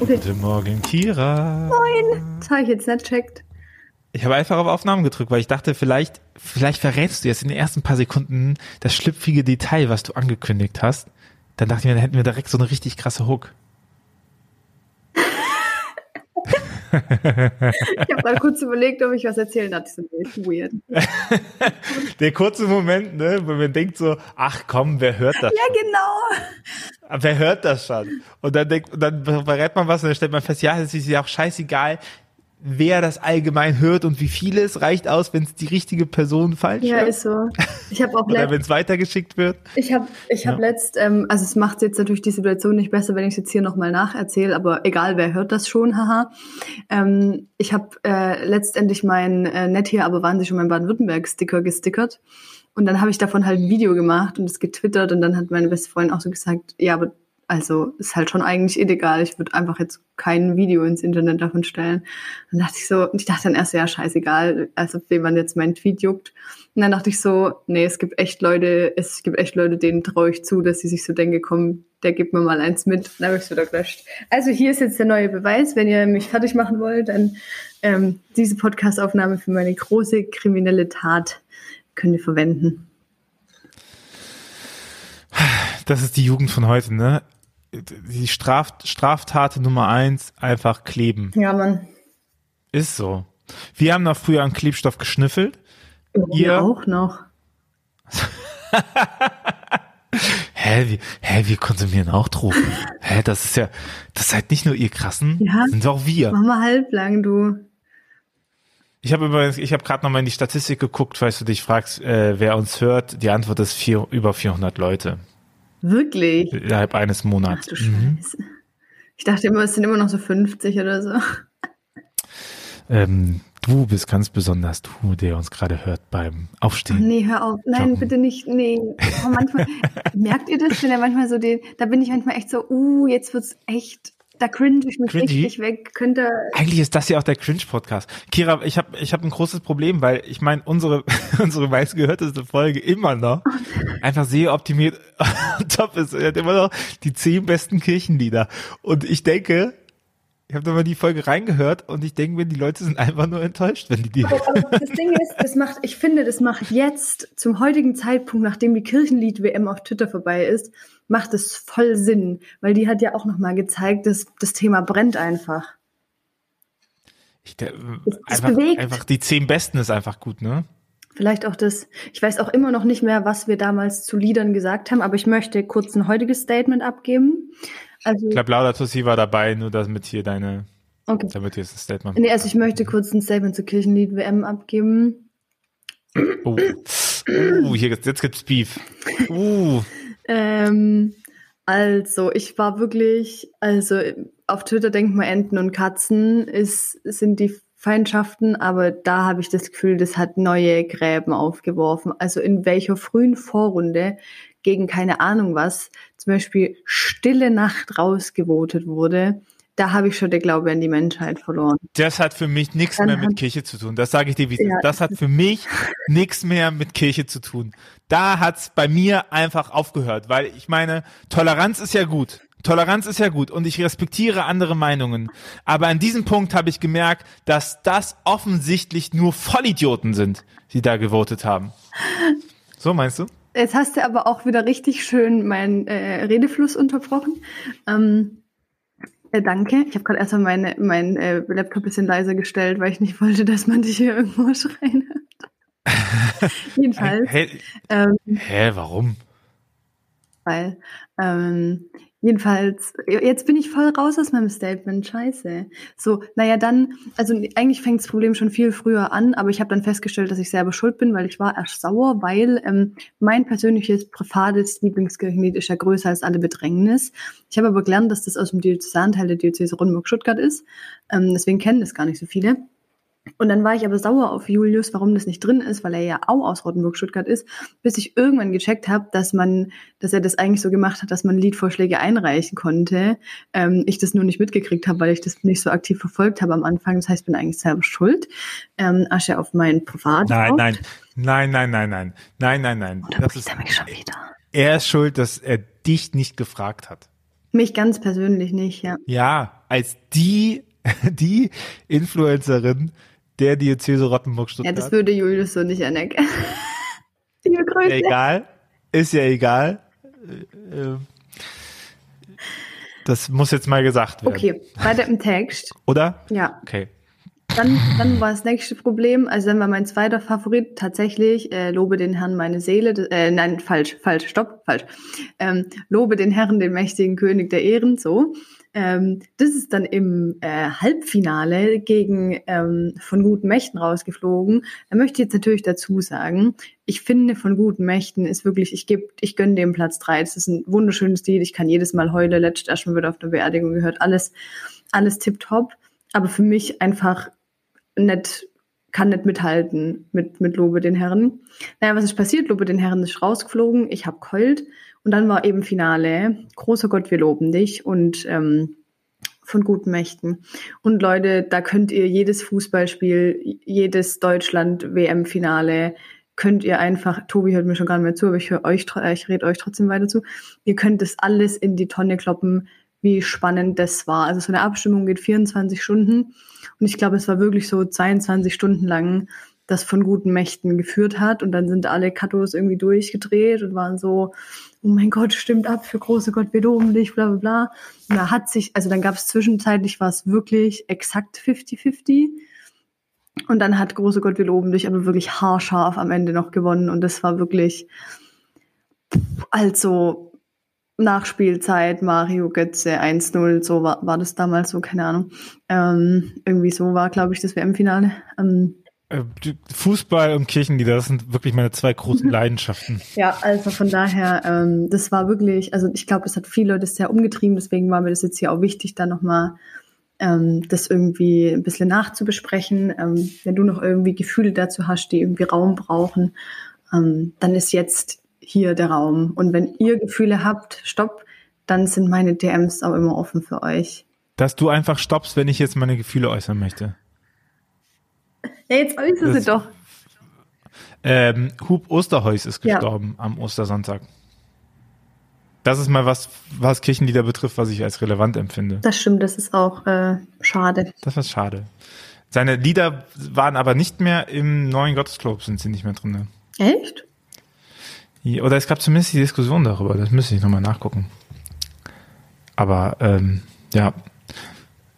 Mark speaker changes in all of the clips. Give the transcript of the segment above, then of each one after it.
Speaker 1: okay.
Speaker 2: Guten Morgen, Kira.
Speaker 1: Moin. Das habe ich jetzt nicht checkt.
Speaker 2: Ich habe einfach auf Aufnahmen gedrückt, weil ich dachte, vielleicht, vielleicht verrätst du jetzt in den ersten paar Sekunden das schlüpfige Detail, was du angekündigt hast. Dann dachte ich mir, dann hätten wir direkt so eine richtig krasse Hook.
Speaker 1: Ich habe mal kurz überlegt, ob ich was erzählen darf. Das ist weird.
Speaker 2: Der kurze Moment, ne, wo man denkt so, ach komm, wer hört das?
Speaker 1: Ja, genau.
Speaker 2: Wer hört das schon? Und dann denkt, und dann verrät man was und dann stellt man fest, ja, es ist ja auch scheißegal, wer das allgemein hört und wie viele es reicht aus, wenn es die richtige Person falsch
Speaker 1: Ja,
Speaker 2: hört.
Speaker 1: ist so. Ich habe auch
Speaker 2: Oder wenn es weitergeschickt wird.
Speaker 1: ich habe ich hab
Speaker 2: Ja.
Speaker 1: letzt, ähm, also es macht jetzt natürlich die Situation nicht besser, wenn ich es jetzt hier nochmal nacherzähle, aber egal, wer hört das schon, haha. Ähm, ich habe äh, letztendlich mein äh, Nett hier, aber waren sie schon mein Baden-Württemberg-Sticker gestickert. Und dann habe ich davon halt ein Video gemacht und es getwittert und dann hat meine beste Freundin auch so gesagt, ja, aber also ist halt schon eigentlich illegal. Ich würde einfach jetzt kein Video ins Internet davon stellen. Dann dachte ich so, ich dachte dann erst, ja, scheißegal, also wem man jetzt meinen Tweet juckt. Und dann dachte ich so, nee, es gibt echt Leute, es gibt echt Leute, denen traue ich zu, dass sie sich so denken, komm, der gibt mir mal eins mit. Dann habe ich es wieder gelöscht. Also hier ist jetzt der neue Beweis. Wenn ihr mich fertig machen wollt, dann ähm, diese Podcast-Aufnahme für meine große kriminelle Tat könnt ihr verwenden.
Speaker 2: Das ist die Jugend von heute, ne? Die Straf Straftat Nummer eins, einfach kleben.
Speaker 1: Ja, Mann.
Speaker 2: Ist so. Wir haben noch früher an Klebstoff geschnüffelt. Ihr-
Speaker 1: Ihr auch noch.
Speaker 2: Hä, wir, hä, wir konsumieren auch Drogen. Hä, das ist ja, das seid nicht nur ihr Krassen,
Speaker 1: Ja.
Speaker 2: sind auch wir.
Speaker 1: Mach mal halblang, du.
Speaker 2: Ich habe übrigens, ich habe gerade noch mal in die Statistik geguckt, falls du dich fragst, äh, wer uns hört. Die Antwort ist vier, über 400 Leute
Speaker 1: Wirklich?
Speaker 2: innerhalb eines
Speaker 1: Ach
Speaker 2: Monats.
Speaker 1: du
Speaker 2: Mhm.
Speaker 1: Ich dachte immer, es sind immer noch so 50 oder so.
Speaker 2: Ähm, du bist ganz besonders du, der uns gerade hört beim Aufstehen.
Speaker 1: Nee, hör auf. Nein,
Speaker 2: Joggen.
Speaker 1: bitte nicht. Nee. Aber manchmal, merkt ihr das, wenn er manchmal so den, da bin ich manchmal echt so, uh, jetzt wird's echt, da cringe ich mich
Speaker 2: Cringy?
Speaker 1: richtig weg. Könnte,
Speaker 2: Eigentlich ist das ja auch der Cringe-Podcast. Kira, ich habe ich hab ein großes Problem, weil ich meine, unsere, unsere meistgehörteste Folge immer noch einfach sehr optimiert top ist. Er hat immer noch die zehn besten Kirchenlieder. Und ich denke, ich habe da mal die Folge reingehört und ich denke mir, die Leute sind einfach nur enttäuscht, wenn die die
Speaker 1: aber das Ding ist, das macht, ich finde, das macht jetzt, zum heutigen Zeitpunkt, nachdem die Kirchenlied-WM auf Twitter vorbei ist, macht es voll Sinn. Weil die hat ja auch nochmal gezeigt, dass das Thema brennt einfach.
Speaker 2: Ich, der,
Speaker 1: Das
Speaker 2: einfach,
Speaker 1: bewegt.
Speaker 2: einfach die zehn besten ist einfach gut, ne?
Speaker 1: Vielleicht auch das, ich weiß auch immer noch nicht mehr, was wir damals zu Liedern gesagt haben, aber ich möchte kurz ein heutiges Statement abgeben. Also,
Speaker 2: Ich glaube, Laura Tussi war dabei, nur damit hier deine,
Speaker 1: okay.
Speaker 2: damit hier das Statement.
Speaker 1: Nee, also ich möchte kurz ein Statement zur Kirchenlied-WM abgeben.
Speaker 2: Oh, uh, hier, jetzt gibt's Beef. Uh,
Speaker 1: Ähm, also, ich war wirklich, also auf Twitter denkt man Enten und Katzen ist, sind die Feindschaften, aber da habe ich das Gefühl, das hat neue Gräben aufgeworfen. Also in welcher frühen Vorrunde gegen keine Ahnung was, zum Beispiel Stille Nacht rausgevotet wurde, da habe ich schon den Glaube an die Menschheit verloren.
Speaker 2: Das hat für mich nichts mehr mit
Speaker 1: hat-
Speaker 2: Kirche zu tun. Das sage ich dir, wie es
Speaker 1: Ja.
Speaker 2: Das hat für mich nichts mehr mit Kirche zu tun. Da hat's bei mir einfach aufgehört, weil ich meine, Toleranz ist ja gut. Toleranz ist ja gut und ich respektiere andere Meinungen. Aber an diesem Punkt habe ich gemerkt, dass das offensichtlich nur Vollidioten sind, die da gewotet haben. So meinst du?
Speaker 1: Jetzt hast du aber auch wieder richtig schön meinen äh, Redefluss unterbrochen. Ähm, äh, danke. Ich habe gerade erstmal meine, mein äh, Laptop ein bisschen leiser gestellt, weil ich nicht wollte, dass man dich hier irgendwo schreien hört. Jedenfalls,
Speaker 2: Hä,
Speaker 1: ähm,
Speaker 2: hä, warum?
Speaker 1: weil, ähm, jedenfalls, jetzt bin ich voll raus aus meinem Statement, scheiße. So, naja, dann, also eigentlich fängt das Problem schon viel früher an, aber ich habe dann festgestellt, dass ich selber schuld bin, weil ich war erst sauer, weil ähm, mein persönliches privates Lieblingskirchenlied ist ja größer als alle Bedrängnis. Ich habe aber gelernt, dass das aus dem Diözesanteil der Diözese Rundburg-Stuttgart ist, ähm, deswegen kennen das gar nicht so viele. Und dann war ich aber sauer auf Julius, warum das nicht drin ist, weil er ja auch aus Rottenburg-Stuttgart ist, bis ich irgendwann gecheckt habe, dass man, dass er das eigentlich so gemacht hat, dass man Liedvorschläge einreichen konnte. Ähm, ich das nur nicht mitgekriegt habe, weil ich das nicht so aktiv verfolgt habe am Anfang. Das heißt, ich bin eigentlich selber schuld. Ähm, Asche auf mein Privat.
Speaker 2: Nein, nein, nein, nein, nein, nein, nein, nein, nein.
Speaker 1: Oder
Speaker 2: Das ist,
Speaker 1: er mich schon wieder?
Speaker 2: er ist schuld, dass er dich nicht gefragt hat.
Speaker 1: Mich ganz persönlich nicht, ja.
Speaker 2: Ja, als die, die Influencerin der Diözese Rottenburg-Stuttgart.
Speaker 1: Ja, das würde Julius so nicht anerkennen. Liebe Grüße.
Speaker 2: Egal, ist ja egal. Äh, äh, Das muss jetzt mal gesagt werden.
Speaker 1: Okay, weiter im Text.
Speaker 2: Oder?
Speaker 1: Ja.
Speaker 2: Okay.
Speaker 1: Dann, dann war das nächste Problem, also dann war mein zweiter Favorit tatsächlich, äh, lobe den Herrn meine Seele, äh, nein, falsch, falsch, stopp, falsch. Ähm, lobe den Herrn, den mächtigen König der Ehren, so. Ähm, das ist dann im äh, Halbfinale gegen ähm, von guten Mächten rausgeflogen. Da möchte ich jetzt natürlich dazu sagen, ich finde von guten Mächten ist wirklich, ich gebe, ich gönne dem Platz drei. Das ist ein wunderschönes Lied. Ich kann jedes Mal heulen. Letztes erst mal wieder auf der Beerdigung gehört. Alles, alles tipptopp. Aber für mich einfach nicht, kann nicht mithalten mit, mit Lobe den Herren. Naja, was ist passiert? Lobe den Herren ist rausgeflogen. Ich habe keult. Und dann war eben Finale. Großer Gott, wir loben dich. Und ähm, von guten Mächten. Und Leute, da könnt ihr jedes Fußballspiel, jedes Deutschland-WM-Finale, könnt ihr einfach, Tobi hört mir schon gar nicht mehr zu, aber ich höre euch, ich rede euch trotzdem weiter zu. Ihr könnt das alles in die Tonne kloppen, wie spannend das war. Also so eine Abstimmung geht 24 Stunden und ich glaube, es war wirklich so 22 Stunden lang, das von guten Mächten geführt hat und dann sind alle Katos irgendwie durchgedreht und waren so, oh mein Gott, stimmt ab für große Gott, wir loben dich, bla bla bla. Und da hat sich, also dann gab es zwischenzeitlich war es wirklich exakt 50-50. Und dann hat große Gott, wir loben dich, aber wirklich haarscharf am Ende noch gewonnen. Und das war wirklich, also Nachspielzeit, Mario Götze 1-0, so war, war das damals so, keine Ahnung. Ähm, irgendwie so war, glaube ich, das WM-Finale. Ähm,
Speaker 2: Äh, Fußball und Kirchenlieder, das sind wirklich meine zwei großen Leidenschaften.
Speaker 1: Ja, also von daher, ähm, das war wirklich, also ich glaube, es hat viele Leute sehr umgetrieben, deswegen war mir das jetzt hier auch wichtig, da nochmal ähm, das irgendwie ein bisschen nachzubesprechen. Ähm, wenn du noch irgendwie Gefühle dazu hast, die irgendwie Raum brauchen, ähm, dann ist jetzt hier der Raum. Und wenn ihr Gefühle habt, stopp, dann sind meine DMs auch immer offen für euch.
Speaker 2: Dass du einfach stoppst, wenn ich jetzt meine Gefühle äußern möchte.
Speaker 1: Ja, jetzt äußere sie doch.
Speaker 2: Ähm, Hub Osterheus ist
Speaker 1: Ja.
Speaker 2: gestorben am Ostersonntag. Das ist mal was, was Kirchenlieder betrifft, was ich als relevant empfinde.
Speaker 1: Das stimmt, das ist auch äh, schade.
Speaker 2: Das war schade. Seine Lieder waren aber nicht mehr im neuen Gottesclub, sind sie nicht mehr drin.
Speaker 1: Echt?
Speaker 2: Oder es gab zumindest die Diskussion darüber, das müsste ich nochmal nachgucken. Aber ähm, ja,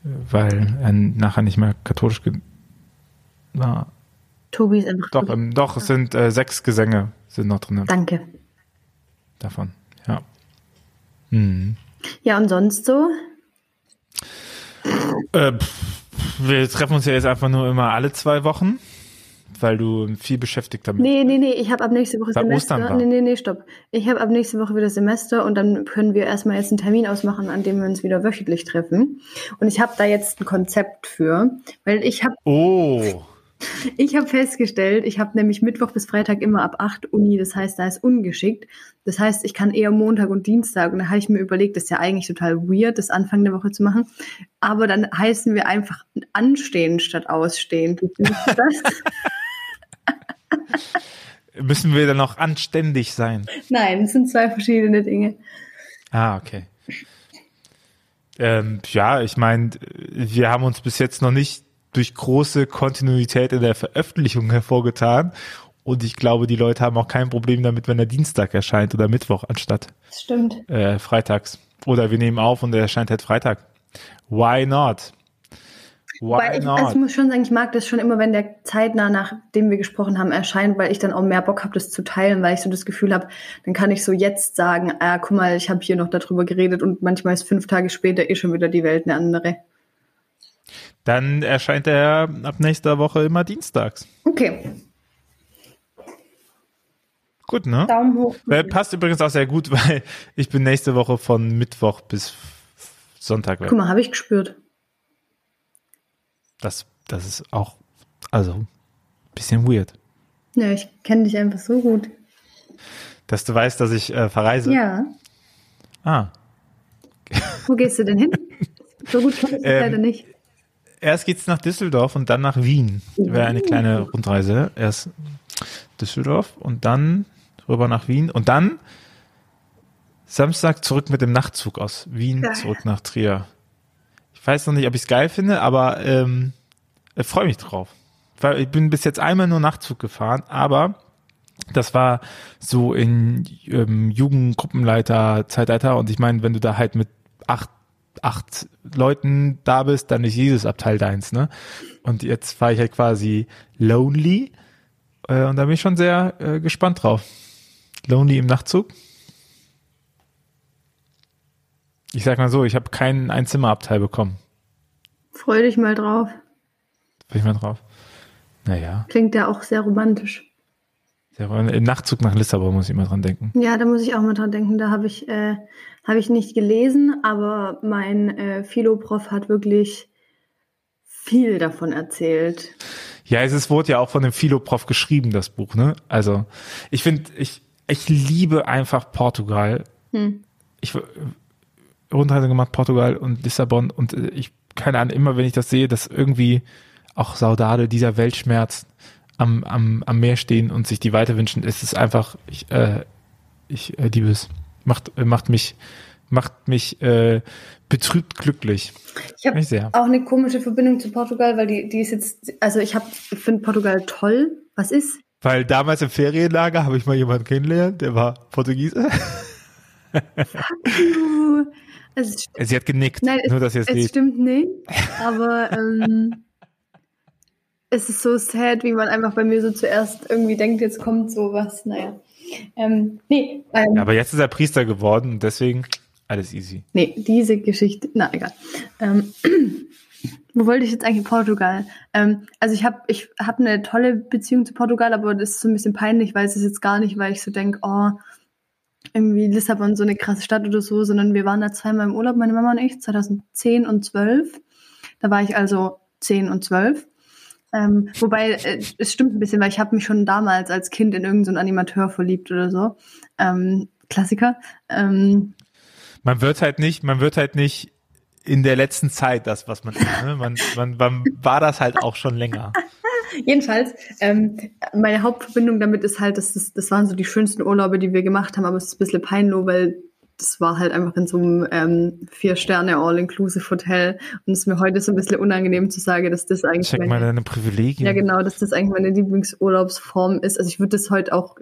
Speaker 2: weil er nachher nicht mehr katholisch war.
Speaker 1: Tobi ist einfach.
Speaker 2: Doch, ähm, doch, es sind äh, sechs Gesänge sind noch drin
Speaker 1: Danke.
Speaker 2: davon. Ja. Mhm.
Speaker 1: Ja, und sonst so?
Speaker 2: Äh, pff, wir treffen uns ja jetzt einfach nur immer alle zwei Wochen, weil du viel beschäftigt damit
Speaker 1: Nee, nee, nee, ich habe ab nächste Woche Semester. Nee, nee, nee, stopp. Ich habe ab nächste Woche wieder Semester und dann können wir erstmal jetzt einen Termin ausmachen, an dem wir uns wieder wöchentlich treffen. Und ich habe da jetzt ein Konzept für, weil ich habe
Speaker 2: Oh,
Speaker 1: ich habe festgestellt, ich habe nämlich Mittwoch bis Freitag immer ab 8 Uni, das heißt, da ist ungeschickt. Das heißt, ich kann eher Montag und Dienstag und da habe ich mir überlegt, das ist ja eigentlich total weird, das Anfang der Woche zu machen. Aber dann heißen wir einfach anstehen statt ausstehen.
Speaker 2: Müssen wir dann noch anständig sein?
Speaker 1: Nein, es sind zwei verschiedene Dinge.
Speaker 2: Ah, okay. Ähm, ja, ich meine, wir haben uns bis jetzt noch nicht durch große Kontinuität in der Veröffentlichung hervorgetan. Und ich glaube, die Leute haben auch kein Problem damit, wenn der Dienstag erscheint oder Mittwoch anstatt
Speaker 1: Das stimmt.
Speaker 2: äh, freitags. Oder wir nehmen auf und er erscheint halt Freitag. Why not? Why
Speaker 1: Weil ich,
Speaker 2: not?
Speaker 1: also ich muss schon sagen, ich mag das schon immer, wenn der zeitnah, nachdem wir gesprochen haben, erscheint, weil ich dann auch mehr Bock habe, das zu teilen, weil ich so das Gefühl habe, dann kann ich so jetzt sagen, ah, guck mal, ich habe hier noch darüber geredet und manchmal ist fünf Tage später eh schon wieder die Welt eine andere.
Speaker 2: Dann erscheint er ab nächster Woche immer dienstags.
Speaker 1: Okay,
Speaker 2: Gut, ne?
Speaker 1: Daumen hoch.
Speaker 2: Äh, passt übrigens auch sehr gut, weil ich bin nächste Woche von Mittwoch bis Sonntag weg.
Speaker 1: Guck mal, habe ich gespürt.
Speaker 2: Das, das ist auch, also, ein bisschen weird.
Speaker 1: Ja, ich kenne dich einfach so gut.
Speaker 2: Dass du weißt, dass ich äh, verreise.
Speaker 1: Ja.
Speaker 2: Ah.
Speaker 1: Wo gehst du denn hin? So gut kenne ich
Speaker 2: Ähm,
Speaker 1: leider nicht.
Speaker 2: Erst geht's nach Düsseldorf und dann nach Wien. Wäre eine kleine Rundreise. Erst Düsseldorf und dann rüber nach Wien und dann Samstag zurück mit dem Nachtzug aus Wien zurück nach Trier. Ich weiß noch nicht, ob ich es geil finde, aber ähm, ich freue mich drauf. Weil ich bin bis jetzt einmal nur Nachtzug gefahren, aber das war so in ähm, Jugendgruppenleiter Zeitalter und ich meine, wenn du da halt mit acht, acht Leuten da bist, dann ist jedes Abteil deins, ne? Und jetzt war ich halt quasi lonely äh, und da bin ich schon sehr äh, gespannt drauf. Lonely im Nachtzug. Ich sag mal so, ich habe keinen Einzimmerabteil bekommen.
Speaker 1: Freu dich mal drauf.
Speaker 2: Bin ich mal drauf. Naja,
Speaker 1: Klingt ja auch sehr romantisch.
Speaker 2: Im Nachtzug nach Lissabon muss ich immer dran denken.
Speaker 1: Ja, da muss ich auch mal dran denken. Da habe ich, äh, habe ich nicht gelesen, aber mein äh, Philo-Prof hat wirklich viel davon erzählt.
Speaker 2: Ja, es ist, wurde ja auch von dem Philo-Prof geschrieben, das Buch, ne? Also, ich finde, ich, ich liebe einfach Portugal.
Speaker 1: Hm.
Speaker 2: Ich äh, Rundreise gemacht, Portugal und Lissabon und äh, ich, keine Ahnung, immer wenn ich das sehe, dass irgendwie auch Saudade, dieser Weltschmerz am, am, am Meer stehen und sich die weiter wünschen, es ist einfach, ich, äh, ich äh, liebe es. Macht, äh, macht mich, macht mich äh, betrübt glücklich.
Speaker 1: Ich habe
Speaker 2: Mich sehr.
Speaker 1: auch eine komische Verbindung zu Portugal, weil die, die ist jetzt, also ich habe, ich finde Portugal toll. Was ist?
Speaker 2: Weil damals im Ferienlager habe ich mal jemanden kennengelernt, der war Portugiese.
Speaker 1: Es, ist-
Speaker 2: Sie hat genickt,
Speaker 1: nein,
Speaker 2: nur dass ihr es
Speaker 1: stimmt nicht, aber ähm, es ist so sad, wie man einfach bei mir so zuerst irgendwie denkt, jetzt kommt sowas. Naja. Ähm, nee, ähm,
Speaker 2: Ja, aber jetzt ist er Priester geworden und deswegen alles easy.
Speaker 1: Nee, diese Geschichte, na egal. Ähm, wo wollte ich jetzt eigentlich Portugal? Ähm, also ich habe ich hab eine tolle Beziehung zu Portugal, aber das ist so ein bisschen peinlich, weil es ist jetzt gar nicht, weil ich so denke, oh, irgendwie Lissabon so eine krasse Stadt oder so, sondern wir waren da zweimal im Urlaub, meine Mama und ich, 2010 und 12. Da war ich also 10 und 12. Ähm, wobei, äh, es stimmt ein bisschen, weil ich habe mich schon damals als Kind in irgendeinen so Animateur verliebt oder so. Ähm, Klassiker. Ähm,
Speaker 2: Man wird halt nicht, man wird halt nicht in der letzten Zeit das, was man ist. Ne? Man, man, man war das halt auch schon länger.
Speaker 1: Jedenfalls, ähm, meine Hauptverbindung damit ist halt, dass das, das waren so die schönsten Urlaube, die wir gemacht haben, aber es ist ein bisschen peinlich, weil das war halt einfach in so einem ähm, Vier-Sterne All-Inclusive-Hotel und es ist mir heute so ein bisschen unangenehm zu sagen, dass das eigentlich
Speaker 2: Check mal
Speaker 1: meine,
Speaker 2: deine Privilegien.
Speaker 1: ja genau, dass das eigentlich meine Lieblingsurlaubsform ist. Also ich würde das heute auch,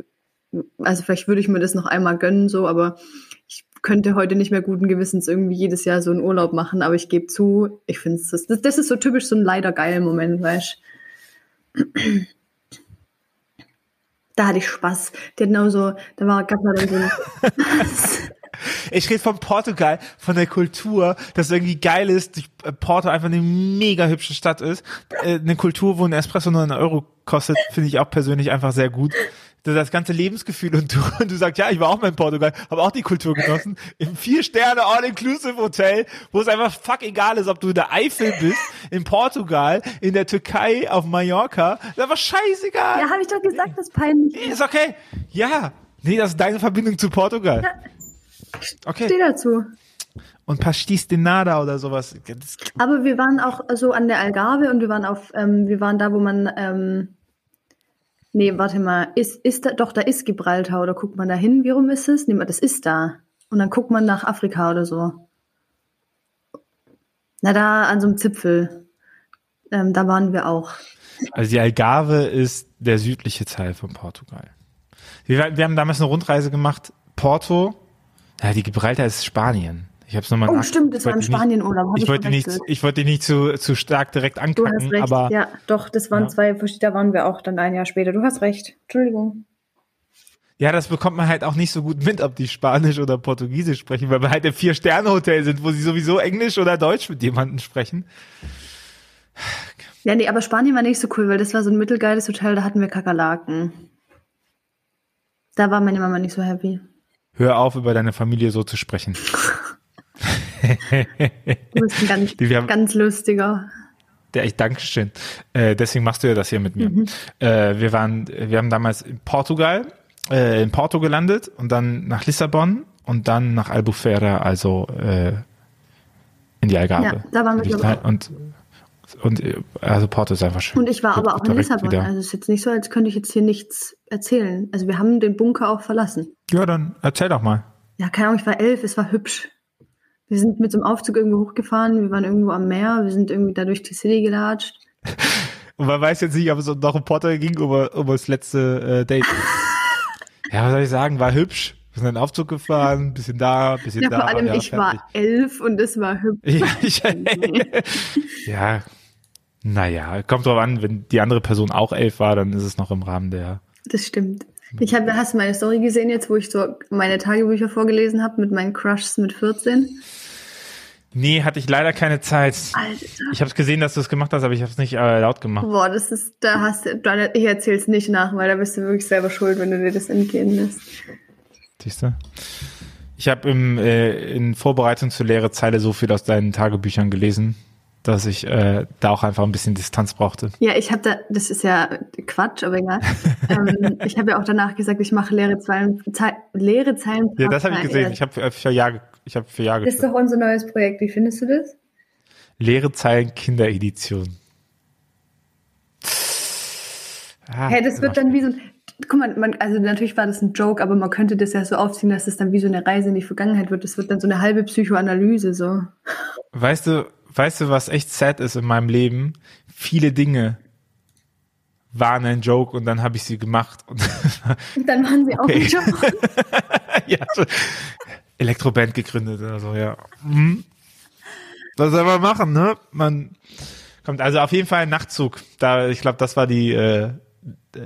Speaker 1: also vielleicht würde ich mir das noch einmal gönnen, so, aber ich könnte heute nicht mehr guten Gewissens irgendwie jedes Jahr so einen Urlaub machen, aber ich gebe zu, ich finde es, das, das ist so typisch so ein leider geiler Moment, weißt Da hatte ich Spaß. Der genau so, da war, gab mal dann so ein,
Speaker 2: Ich rede von Portugal, von der Kultur, dass irgendwie geil ist, die- äh, Porto einfach eine mega hübsche Stadt ist. Äh, Eine Kultur, wo ein Espresso nur einen Euro kostet, finde ich auch persönlich einfach sehr gut. Das ganze Lebensgefühl und du, und du sagst, ja, ich war auch mal in Portugal, habe auch die Kultur genossen. Im Vier-Sterne All-Inclusive-Hotel, wo es einfach fuck egal ist, ob du in der Eifel bist, in Portugal, in der Türkei, auf Mallorca. Das ist einfach scheißegal.
Speaker 1: ja, habe ich doch gesagt, das ist peinlich.
Speaker 2: Ist okay. Ja. Nee, das ist deine Verbindung zu Portugal. Okay.
Speaker 1: Steh dazu.
Speaker 2: Und Pastis de Nada oder sowas.
Speaker 1: Aber wir waren auch so an der Algarve und wir waren auf, ähm, wir waren da, wo man, ähm, nee, warte mal, ist, ist da, doch, da ist Gibraltar oder guckt man da hin? Wie rum ist es? Nee, das ist da. Und dann guckt man nach Afrika oder so. Na, da an so einem Zipfel. Ähm, da waren wir auch.
Speaker 2: also die Algarve ist der südliche Teil von Portugal. Wir, wir haben damals eine Rundreise gemacht. Porto, ja, die Gibraltar ist Spanien. Ich habe es nochmal
Speaker 1: Oh, stimmt, das war im Spanienurlaub. hab
Speaker 2: Ich wollte nicht, ich wollte dich nicht zu, zu stark direkt
Speaker 1: Du hast
Speaker 2: ankacken,
Speaker 1: recht.
Speaker 2: aber
Speaker 1: ja, doch, das waren
Speaker 2: Ja.
Speaker 1: zwei, verschiedene- da waren wir auch dann ein Jahr später. Du hast recht. Entschuldigung.
Speaker 2: ja, das bekommt man halt auch nicht so gut mit, ob die Spanisch oder Portugiesisch sprechen, weil wir halt im Vier-Sterne-Hotel sind, wo sie sowieso Englisch oder Deutsch mit jemandem sprechen.
Speaker 1: Ja, nee, aber Spanien war nicht so cool, weil das war so ein mittelgeiles Hotel, da hatten wir Kakerlaken. Da war meine Mama nicht so happy.
Speaker 2: Hör auf, über deine Familie so zu sprechen.
Speaker 1: Du bist ein ganz,
Speaker 2: haben-
Speaker 1: ganz lustiger.
Speaker 2: Der ich Dankeschön. Äh, deswegen machst du ja das hier mit mir.
Speaker 1: Mhm.
Speaker 2: Äh, wir waren, wir haben damals in Portugal, äh, in Porto gelandet und dann nach Lissabon und dann nach Albufeira, also äh, in die Algarve.
Speaker 1: Ja, da waren wir, glaub ich.
Speaker 2: Und und äh, also Porto ist einfach schön.
Speaker 1: Und ich war aber auch in Lissabon.
Speaker 2: wieder-
Speaker 1: Also es ist jetzt nicht so, als könnte ich jetzt hier nichts erzählen. Also wir haben den Bunker auch verlassen.
Speaker 2: Ja, dann erzähl doch mal.
Speaker 1: Ja, keine Ahnung, ich war elf, es war hübsch. Wir sind mit so einem Aufzug irgendwo hochgefahren, wir waren irgendwo am Meer, wir sind irgendwie da durch die City gelatscht.
Speaker 2: Und man weiß jetzt nicht, ob es noch um Potter ging um das letzte äh, Date. ja, was soll ich sagen, war hübsch. Sind in den Aufzug gefahren, bisschen da, bisschen
Speaker 1: Ja,
Speaker 2: da.
Speaker 1: vor allem,
Speaker 2: ja,
Speaker 1: ich
Speaker 2: fertig.
Speaker 1: war elf und es war hübsch.
Speaker 2: Ja, ich, ja, naja, kommt drauf an, wenn die andere Person auch elf war, dann ist es noch im Rahmen der.
Speaker 1: Das stimmt. Ich habe, hast du meine Story gesehen jetzt, wo ich so meine Tagebücher vorgelesen habe mit meinen Crushs mit 14?
Speaker 2: Nee, hatte ich leider keine Zeit.
Speaker 1: Alter.
Speaker 2: Ich habe gesehen, dass du es gemacht hast, aber ich habe es nicht äh, laut gemacht.
Speaker 1: Boah, das ist, da hast du, ich erzähl's nicht nach, weil da bist du wirklich selber schuld, wenn du dir das entgehen lässt.
Speaker 2: Siehst du? Ich habe im äh, in Vorbereitung zur leere Zeile so viel aus deinen Tagebüchern gelesen, dass ich äh, da auch einfach ein bisschen Distanz brauchte.
Speaker 1: Ja, ich habe da, das ist ja Quatsch, aber egal. ähm, ich habe ja auch danach gesagt, ich mache leere Zeilen, Zei leere Zeilen.
Speaker 2: Ja, das habe ich gesehen. Ich habe für, für Ja, ge- ich habe für
Speaker 1: Das ist doch unser neues Projekt. Wie findest du das?
Speaker 2: Leere Zeilen Kinderedition. Ah,
Speaker 1: Hey, das wird dann wie so ein, guck mal, man, also natürlich war das ein Joke, aber man könnte das ja so aufziehen, dass es dann wie so eine Reise in die Vergangenheit wird. Das wird dann so eine halbe Psychoanalyse, so.
Speaker 2: Weißt du, weißt du, was echt sad ist in meinem Leben? Viele Dinge waren ein Joke und dann habe ich sie gemacht. Und
Speaker 1: Und dann waren sie auch
Speaker 2: Okay.
Speaker 1: ein Joke.
Speaker 2: ja, so Elektroband gegründet oder so, ja. Mhm. Was soll man machen, ne? Man kommt also auf jeden Fall ein Nachtzug. Da, ich glaube, das war die, äh, die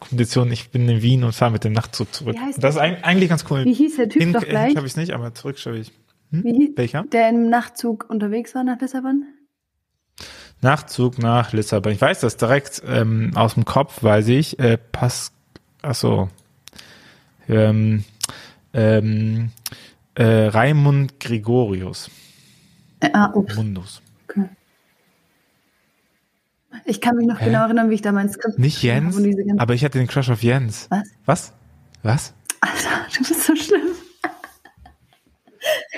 Speaker 2: Kondition. Ich bin in Wien und fahre mit dem Nachtzug zurück.
Speaker 1: Wie
Speaker 2: Das ist eigentlich ganz cool.
Speaker 1: Wie hieß der Typ
Speaker 2: Hin,
Speaker 1: doch gleich?
Speaker 2: habe ich nicht, aber zurück schaffe ich.
Speaker 1: Wie hieß,
Speaker 2: Welcher?
Speaker 1: der im Nachtzug unterwegs war nach Lissabon?
Speaker 2: Nachtzug nach Lissabon. Ich weiß das direkt ähm, aus dem Kopf, weiß ich. Äh, Pass, ach so. Ähm, ähm, äh, Raimund Gregorius.
Speaker 1: Äh, ah, ups.
Speaker 2: Mundus.
Speaker 1: Okay. Ich kann mich noch
Speaker 2: Hä?
Speaker 1: genau erinnern, wie ich da mein Skript
Speaker 2: Nicht Jens, aber ich hatte den Crush auf Jens.
Speaker 1: Was?
Speaker 2: Was? Was?
Speaker 1: Alter, du bist so schlimm.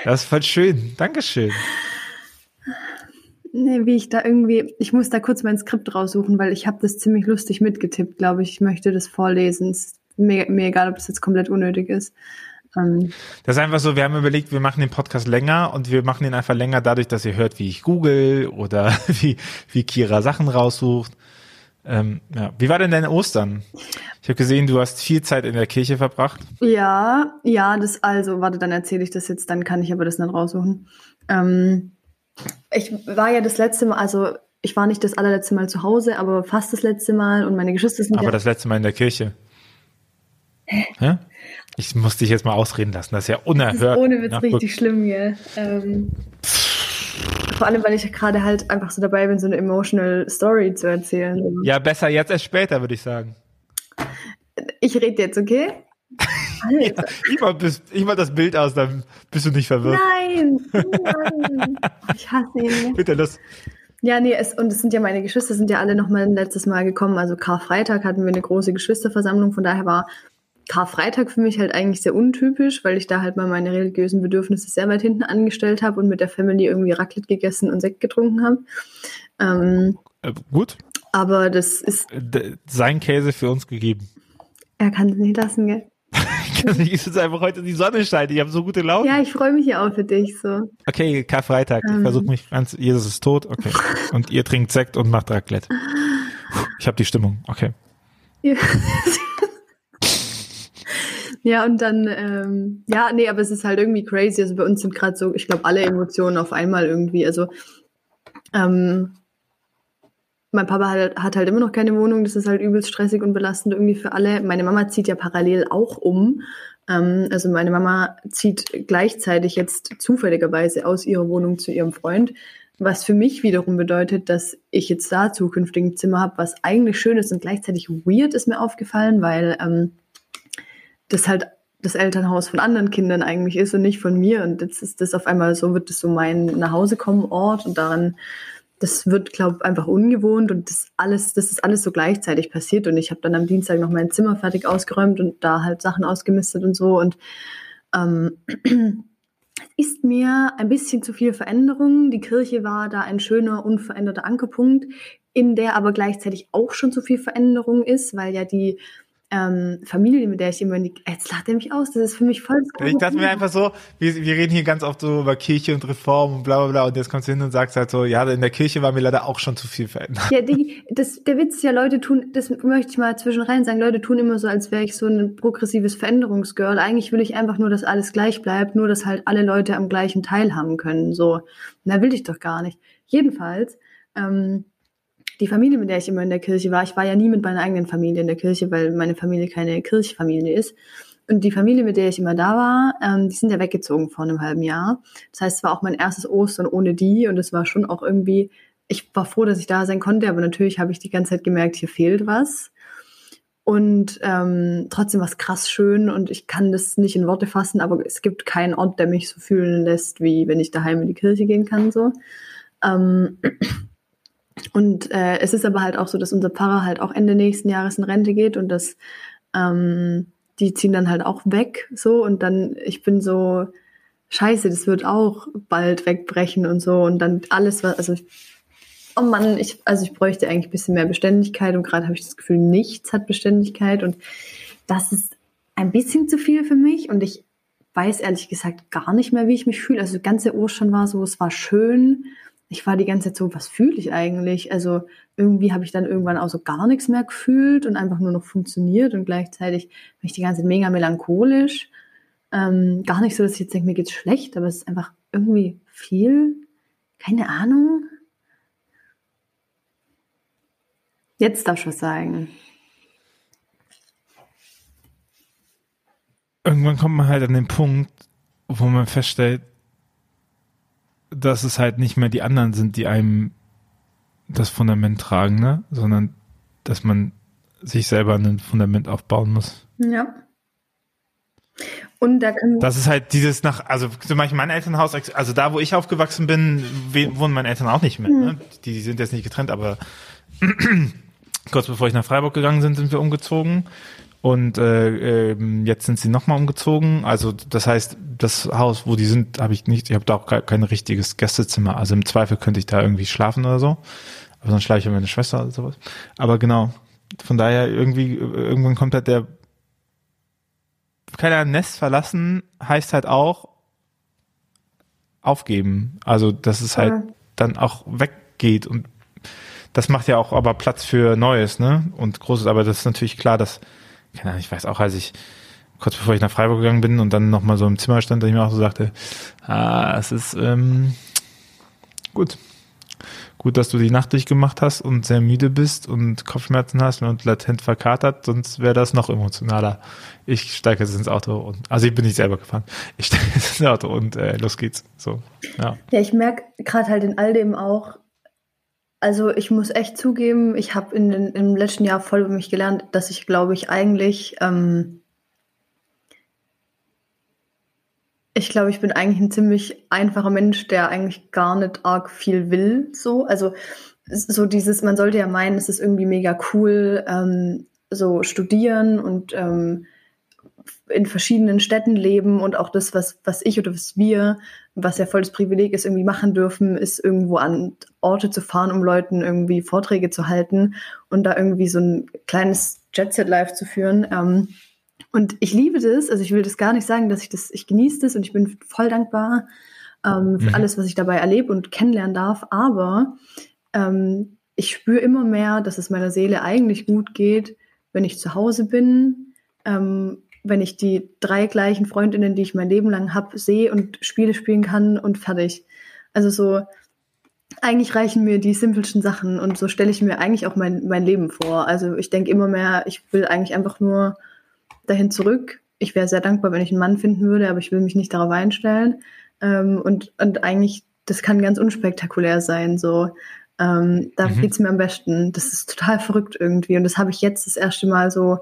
Speaker 2: Das ist voll schön. Dankeschön.
Speaker 1: Nee, wie ich da irgendwie, ich muss da kurz mein Skript raussuchen, weil ich habe das ziemlich lustig mitgetippt, glaube ich. Ich möchte das vorlesen. Es ist mir, mir egal, ob das jetzt komplett unnötig ist. Ähm,
Speaker 2: Das ist einfach so, wir haben überlegt, wir machen den Podcast länger und wir machen ihn einfach länger dadurch, dass ihr hört, wie ich google oder wie, wie Kira Sachen raussucht. Ähm, ja. Wie war denn deine Ostern? Ich habe gesehen, du hast viel Zeit in der Kirche verbracht.
Speaker 1: ja, ja, das also, warte, dann erzähle ich das jetzt, dann kann ich aber das nicht raussuchen. Ähm, ich war ja das letzte Mal, also ich war nicht das allerletzte Mal zu Hause, aber fast das letzte Mal und meine Geschwister sind
Speaker 2: Aber
Speaker 1: ja,
Speaker 2: das letzte Mal in der Kirche. Hä? Ich muss dich jetzt mal ausreden lassen. Das ist ja
Speaker 1: das ist
Speaker 2: unerhört.
Speaker 1: ohne Witz
Speaker 2: Ja,
Speaker 1: richtig schlimm, gell? Ähm, vor allem, weil ich gerade halt einfach so dabei bin, so eine emotional Story zu erzählen.
Speaker 2: Ja, besser jetzt als später, würde ich sagen.
Speaker 1: Ich rede jetzt, okay? Alter.
Speaker 2: Ich mal, bis, ich mal das Bild aus, dann bist du nicht verwirrt.
Speaker 1: Nein, nein. Ich hasse ihn.
Speaker 2: Bitte los.
Speaker 1: Ja, nee, es, und es sind ja meine Geschwister, sind ja alle noch mal ein letztes Mal gekommen. Also Karfreitag hatten wir eine große Geschwisterversammlung. Von daher war Karfreitag für mich halt eigentlich sehr untypisch, weil ich da halt mal meine religiösen Bedürfnisse sehr weit hinten angestellt habe und mit der Family irgendwie Raclette gegessen und Sekt getrunken habe. Ähm,
Speaker 2: Äh, gut.
Speaker 1: aber das ist,
Speaker 2: D sein Käse für uns gegeben.
Speaker 1: er kann es nicht lassen, gell?
Speaker 2: Ich ist jetzt einfach heute die Sonne scheint. Ich habe so gute Laune.
Speaker 1: Ja, ich freue mich ja auch für dich so.
Speaker 2: Okay, Karfreitag. Ich
Speaker 1: Ähm.
Speaker 2: versuche mich ganz. Jesus ist tot. Okay. Und ihr trinkt Sekt und macht Raclette. Ich habe die Stimmung. Okay.
Speaker 1: Ja, und dann, ähm, ja, nee, aber es ist halt irgendwie crazy. Also bei uns sind gerade so, ich glaube, alle Emotionen auf einmal irgendwie. Also, ähm, mein Papa hat, hat halt immer noch keine Wohnung. Das ist halt übelst stressig und belastend irgendwie für alle. Meine Mama zieht ja parallel auch um. Ähm, also meine Mama zieht gleichzeitig jetzt zufälligerweise aus ihrer Wohnung zu ihrem Freund. Was für mich wiederum bedeutet, dass ich jetzt da zukünftig ein Zimmer habe, was eigentlich schön ist und gleichzeitig weird ist mir aufgefallen, weil ähm, das halt das Elternhaus von anderen Kindern eigentlich ist und nicht von mir. Und jetzt ist das auf einmal so, wird das so mein Nachhausekommen-Ort und daran, das wird, glaube ich, einfach ungewohnt und das alles, das ist alles so gleichzeitig passiert. Und ich habe dann am Dienstag noch mein Zimmer fertig ausgeräumt und da halt Sachen ausgemistet und so. Und ähm, ist mir ein bisschen zu viel Veränderung. Die Kirche war da ein schöner, unveränderter Ankerpunkt, in der aber gleichzeitig auch schon zu viel Veränderung ist, weil ja die ähm, Familie, mit der ich immer jetzt lacht er mich aus, das ist für mich voll.
Speaker 2: Ich dachte mir einfach so, wir, wir reden hier ganz oft so über Kirche und Reform und bla bla bla und jetzt kommst du hin und sagst halt so, ja, in der Kirche war mir leider auch schon zu viel verändert.
Speaker 1: Ja, die, das, der Witz ist ja, Leute tun, das möchte ich mal zwischen rein sagen, Leute tun immer so, als wäre ich so ein progressives Veränderungsgirl. Eigentlich will ich einfach nur, dass alles gleich bleibt, nur dass halt alle Leute am gleichen teilhaben können. So, na will ich doch gar nicht. Jedenfalls, ähm, die Familie, mit der ich immer in der Kirche war, ich war ja nie mit meiner eigenen Familie in der Kirche, weil meine Familie keine Kirchfamilie ist. Und die Familie, mit der ich immer da war, ähm, die sind ja weggezogen vor einem halben Jahr. Das heißt, es war auch mein erstes Ostern ohne die und es war schon auch irgendwie, ich war froh, dass ich da sein konnte, aber natürlich habe ich die ganze Zeit gemerkt, hier fehlt was. Und ähm, trotzdem war es krass schön und ich kann das nicht in Worte fassen, aber es gibt keinen Ort, der mich so fühlen lässt, wie wenn ich daheim in die Kirche gehen kann. So. Ähm, und äh, es ist aber halt auch so, dass unser Pfarrer halt auch Ende nächsten Jahres in Rente geht und dass ähm, die ziehen dann halt auch weg so. Und dann ich bin so scheiße, das wird auch bald wegbrechen und so. Und dann alles was also oh Mann, ich also ich bräuchte eigentlich ein bisschen mehr Beständigkeit und gerade habe ich das Gefühl, nichts hat Beständigkeit. Und das ist ein bisschen zu viel für mich. Und ich weiß ehrlich gesagt gar nicht mehr, wie ich mich fühle. Also ganze Ostern war so, es war schön ich war die ganze Zeit so, was fühle ich eigentlich? Also irgendwie habe ich dann irgendwann auch so gar nichts mehr gefühlt und einfach nur noch funktioniert und gleichzeitig bin ich die ganze Zeit mega melancholisch. Ähm, gar nicht so, dass ich jetzt denke, mir geht's schlecht, aber es ist einfach irgendwie viel. Keine Ahnung. Jetzt darfst du was sagen.
Speaker 2: Irgendwann kommt man halt an den Punkt, wo man feststellt, dass es halt nicht mehr die anderen sind, die einem das Fundament tragen, ne? sondern dass man sich selber ein Fundament aufbauen muss.
Speaker 1: Ja. Und da kann
Speaker 2: Das ist halt dieses nach, also zum Beispiel mein Elternhaus, also da, wo ich aufgewachsen bin, wohnen meine Eltern auch nicht mehr. Mhm. Ne? Die sind jetzt nicht getrennt, aber kurz bevor ich nach Freiburg gegangen bin, sind wir umgezogen. Und äh, äh, jetzt sind sie nochmal umgezogen. Also das heißt, das Haus, wo die sind, habe ich nicht, ich habe da auch kein richtiges Gästezimmer. Also im Zweifel könnte ich da irgendwie schlafen oder so. Aber dann schlafe ich mit meiner Schwester oder sowas. Aber genau, von daher irgendwie, irgendwann kommt halt der keiner Nest verlassen, heißt halt auch aufgeben. Also dass es halt ja. dann auch weggeht und das macht ja auch aber Platz für Neues, ne? Und Großes, aber das ist natürlich klar, dass keine Ahnung, ich weiß auch, als ich kurz bevor ich nach Freiburg gegangen bin und dann nochmal so im Zimmer stand, dass ich mir auch so sagte, ah, es ist ähm, gut. Gut, dass du die Nacht durchgemacht hast und sehr müde bist und Kopfschmerzen hast und latent verkatert, sonst wäre das noch emotionaler. Ich steige jetzt ins Auto und, also ich bin nicht selber gefahren, ich steige jetzt ins Auto und äh, los geht's. So, ja.
Speaker 1: Ja, ich merke gerade halt in all dem auch, also ich muss echt zugeben, ich habe in, in, im letzten Jahr voll über mich gelernt, dass ich, glaube ich, eigentlich, ähm, ich glaube, ich bin eigentlich ein ziemlich einfacher Mensch, der eigentlich gar nicht arg viel will. So, also so dieses, man sollte ja meinen, es ist irgendwie mega cool, ähm, so studieren und ähm, in verschiedenen Städten leben und auch das, was, was ich oder was wir, was ja voll das Privileg ist, irgendwie machen dürfen, ist irgendwo an Orte zu fahren, um Leuten irgendwie Vorträge zu halten und da irgendwie so ein kleines Jet-Set-Life zu führen. Ähm, und ich liebe das, also ich will das gar nicht sagen, dass ich das, ich genieße das und ich bin voll dankbar ähm, für mhm. alles, was ich dabei erlebe und kennenlernen darf, aber ähm, ich spüre immer mehr, dass es meiner Seele eigentlich gut geht, wenn ich zu Hause bin, ähm, wenn ich die drei gleichen Freundinnen, die ich mein Leben lang habe, sehe und Spiele spielen kann und fertig. Also so, eigentlich reichen mir die simpelsten Sachen und so stelle ich mir eigentlich auch mein, mein Leben vor. Also ich denke immer mehr, ich will eigentlich einfach nur dahin zurück. Ich wäre sehr dankbar, wenn ich einen Mann finden würde, aber ich will mich nicht darauf einstellen. Ähm, und, und eigentlich, das kann ganz unspektakulär sein. So, ähm, da mhm. geht's mir am besten. Das ist total verrückt irgendwie. Und das habe ich jetzt das erste Mal so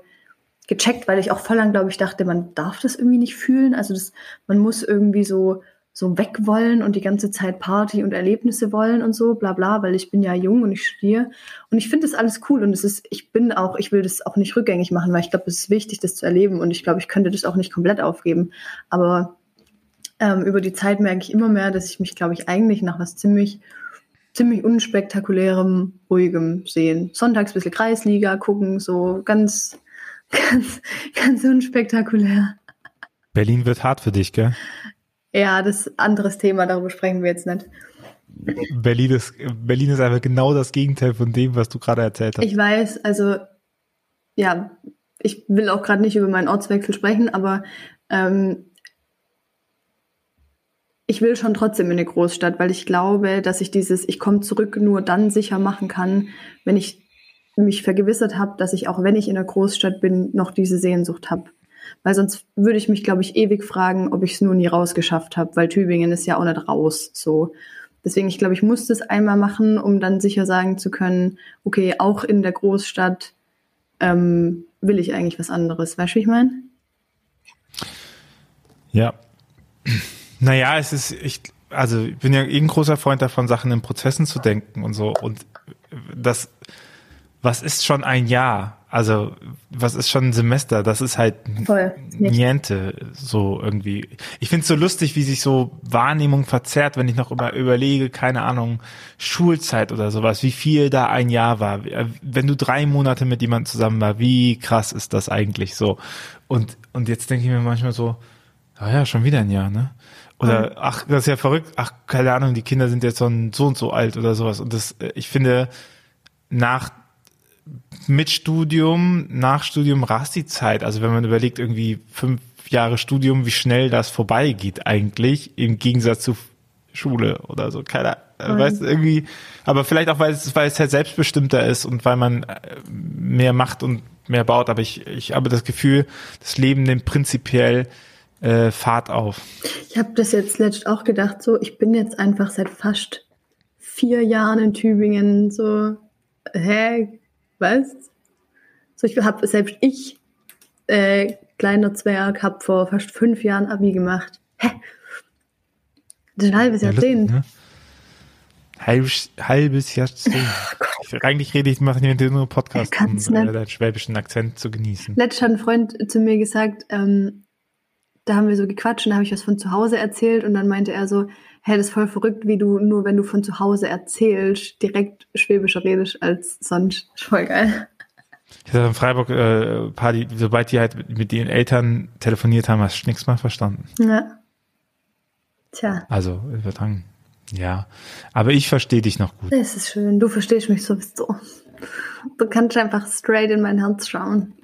Speaker 1: gecheckt, weil ich auch voll lang, glaube ich, dachte, man darf das irgendwie nicht fühlen. Also das, man muss irgendwie so so weg wollen und die ganze Zeit Party und Erlebnisse wollen und so, bla bla, weil ich bin ja jung und ich studiere. Und ich finde das alles cool und es ist, ich bin auch, ich will das auch nicht rückgängig machen, weil ich glaube, es ist wichtig, das zu erleben und ich glaube, ich könnte das auch nicht komplett aufgeben. Aber ähm, über die Zeit merke ich immer mehr, dass ich mich, glaube ich, eigentlich nach was ziemlich, ziemlich unspektakulärem, ruhigem sehen. Sonntags ein bisschen Kreisliga gucken, so ganz Ganz, ganz unspektakulär.
Speaker 2: Berlin wird hart für dich, gell?
Speaker 1: Ja, das ist ein anderes Thema, darüber sprechen wir jetzt nicht.
Speaker 2: Berlin ist, Berlin ist einfach genau das Gegenteil von dem, was du gerade erzählt hast.
Speaker 1: Ich weiß, also ja, ich will auch gerade nicht über meinen Ortswechsel sprechen, aber ähm, ich will schon trotzdem in eine Großstadt, weil ich glaube, dass ich dieses Ich komme zurück nur dann sicher machen kann, wenn ich mich vergewissert habe, dass ich auch wenn ich in einer Großstadt bin, noch diese Sehnsucht habe. Weil sonst würde ich mich, glaube ich, ewig fragen, ob ich es nur nie rausgeschafft habe, weil Tübingen ist ja auch nicht raus. So. Deswegen, ich glaube, ich musste es einmal machen, um dann sicher sagen zu können, okay, auch in der Großstadt ähm, will ich eigentlich was anderes. Weißt du, wie ich meine?
Speaker 2: Ja. Naja, es ist, ich, also ich bin ja eh ein großer Freund davon, Sachen in Prozessen zu denken und so. Und das, was ist schon ein Jahr? Also, was ist schon ein Semester? Das ist halt
Speaker 1: Voll.
Speaker 2: niente, so irgendwie. Ich finde es so lustig, wie sich so Wahrnehmung verzerrt, wenn ich noch immer überlege, keine Ahnung, Schulzeit oder sowas, wie viel da ein Jahr war. Wenn du drei Monate mit jemandem zusammen war, wie krass ist das eigentlich so? Und, und jetzt denke ich mir manchmal so, ah ja, schon wieder ein Jahr, ne? Oder, ach, das ist ja verrückt, ach, keine Ahnung, die Kinder sind jetzt so, so und so alt oder sowas. Und das, ich finde, nach mit Studium, nach Studium rast die Zeit. Also wenn man überlegt, irgendwie fünf Jahre Studium, wie schnell das vorbeigeht eigentlich, im Gegensatz zu Schule oder so. Keiner, mhm. weißt du, irgendwie, aber vielleicht auch, weil es, weil es halt selbstbestimmter ist und weil man äh, mehr macht und mehr baut. Aber ich, ich habe das Gefühl, das Leben nimmt prinzipiell äh, Fahrt auf.
Speaker 1: Ich habe das jetzt letzt auch gedacht, so, ich bin jetzt einfach seit fast vier Jahren in Tübingen, so, hä, weißt? So, ich habe selbst ich, äh, kleiner Zwerg, habe vor fast fünf Jahren Abi gemacht. Hä? Das ist ein halbes ja, Jahrzehnt. Ne?
Speaker 2: Halbes, halbes Jahrzehnt. Oh Eigentlich rede ich, mache ich nur einen Podcast, um äh, den schwäbischen Akzent zu genießen.
Speaker 1: Letztens hat ein Freund zu mir gesagt, ähm, da haben wir so gequatscht und da habe ich was von zu Hause erzählt und dann meinte er so, hey, das ist voll verrückt, wie du nur, wenn du von zu Hause erzählst, direkt schwäbischer redest als sonst. Voll geil.
Speaker 2: Ich hatte in Freiburg äh, Party, sobald die halt mit, ihren Eltern telefoniert haben, hast du nichts mal verstanden.
Speaker 1: Ja. Tja.
Speaker 2: Also, übertragen. Ja. Aber ich verstehe dich noch gut.
Speaker 1: Das ist schön. Du verstehst mich sowieso. Du kannst einfach straight in mein Herz schauen.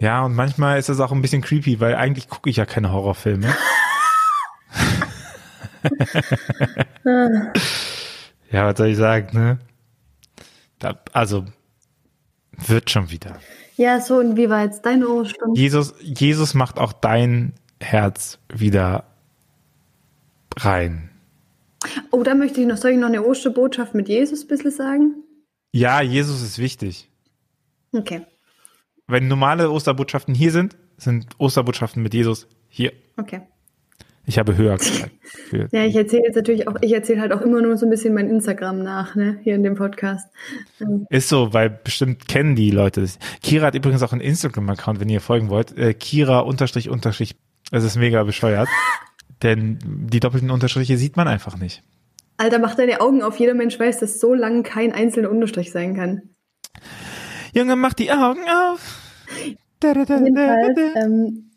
Speaker 2: Ja, und manchmal ist das auch ein bisschen creepy, weil eigentlich gucke ich ja keine Horrorfilme. ja, was soll ich sagen, ne? Da, also, wird schon wieder.
Speaker 1: Ja, so, und wie war jetzt deine Ohrstunde?
Speaker 2: Jesus, Jesus macht auch dein Herz wieder rein.
Speaker 1: Oh, da möchte ich noch, soll ich noch eine Osterbotschaft mit Jesus ein bisschen sagen?
Speaker 2: Ja, Jesus ist wichtig.
Speaker 1: Okay.
Speaker 2: Wenn normale Osterbotschaften hier sind, sind Osterbotschaften mit Jesus hier.
Speaker 1: Okay.
Speaker 2: Ich habe höher gesagt.
Speaker 1: ja, ich erzähle jetzt natürlich auch, ich erzähle halt auch immer nur so ein bisschen mein Instagram nach, ne, hier in dem Podcast.
Speaker 2: Ähm. Ist so, weil bestimmt kennen die Leute das. Kira hat übrigens auch einen Instagram-Account, wenn ihr folgen wollt. Äh, Kira unterstrich unterstrich. Es ist mega bescheuert. denn die doppelten Unterstriche sieht man einfach nicht.
Speaker 1: Alter, mach deine Augen auf. Jeder Mensch weiß, dass so lang kein einzelner Unterstrich sein kann.
Speaker 2: Junge, mach die Augen auf.
Speaker 1: Da, da, da, Jedenfalls, ähm,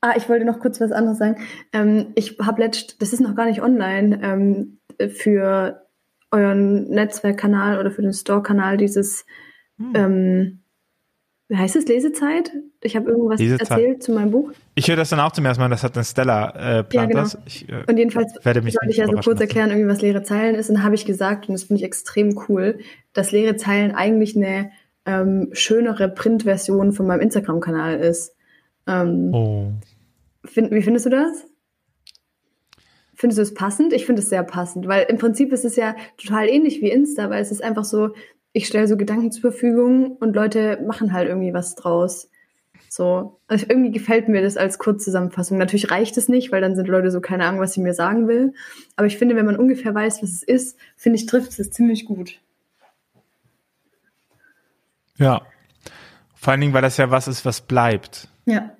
Speaker 1: Ah, ich wollte noch kurz was anderes sagen. Ähm, ich habe letzt, das ist noch gar nicht online, ähm, für euren Netzwerkkanal oder für den Store-Kanal dieses, hm. ähm, wie heißt es, Lesezeit? Ich habe irgendwas Lesezeit. erzählt zu meinem Buch.
Speaker 2: Ich höre das dann auch zum ersten Mal, das hat eine Stella äh, plant ja, genau.
Speaker 1: Ich, äh, und jedenfalls werde mich sollte ich also kurz erklären, irgendwie was leere Zeilen ist. Und dann habe ich gesagt, und das finde ich extrem cool, dass leere Zeilen eigentlich eine ähm, schönere Printversion von meinem Instagram-Kanal ist. Ähm, oh. Find, wie findest du das? Findest du es passend? Ich finde es sehr passend, weil im Prinzip ist es ja total ähnlich wie Insta, weil es ist einfach so, ich stelle so Gedanken zur Verfügung und Leute machen halt irgendwie was draus. So, also irgendwie gefällt mir das als Kurzzusammenfassung. Natürlich reicht es nicht, weil dann sind Leute so keine Ahnung, was sie mir sagen will. Aber ich finde, wenn man ungefähr weiß, was es ist, finde ich, trifft es ziemlich gut.
Speaker 2: Ja. Vor allen Dingen, weil das ja was ist, was bleibt.
Speaker 1: Ja.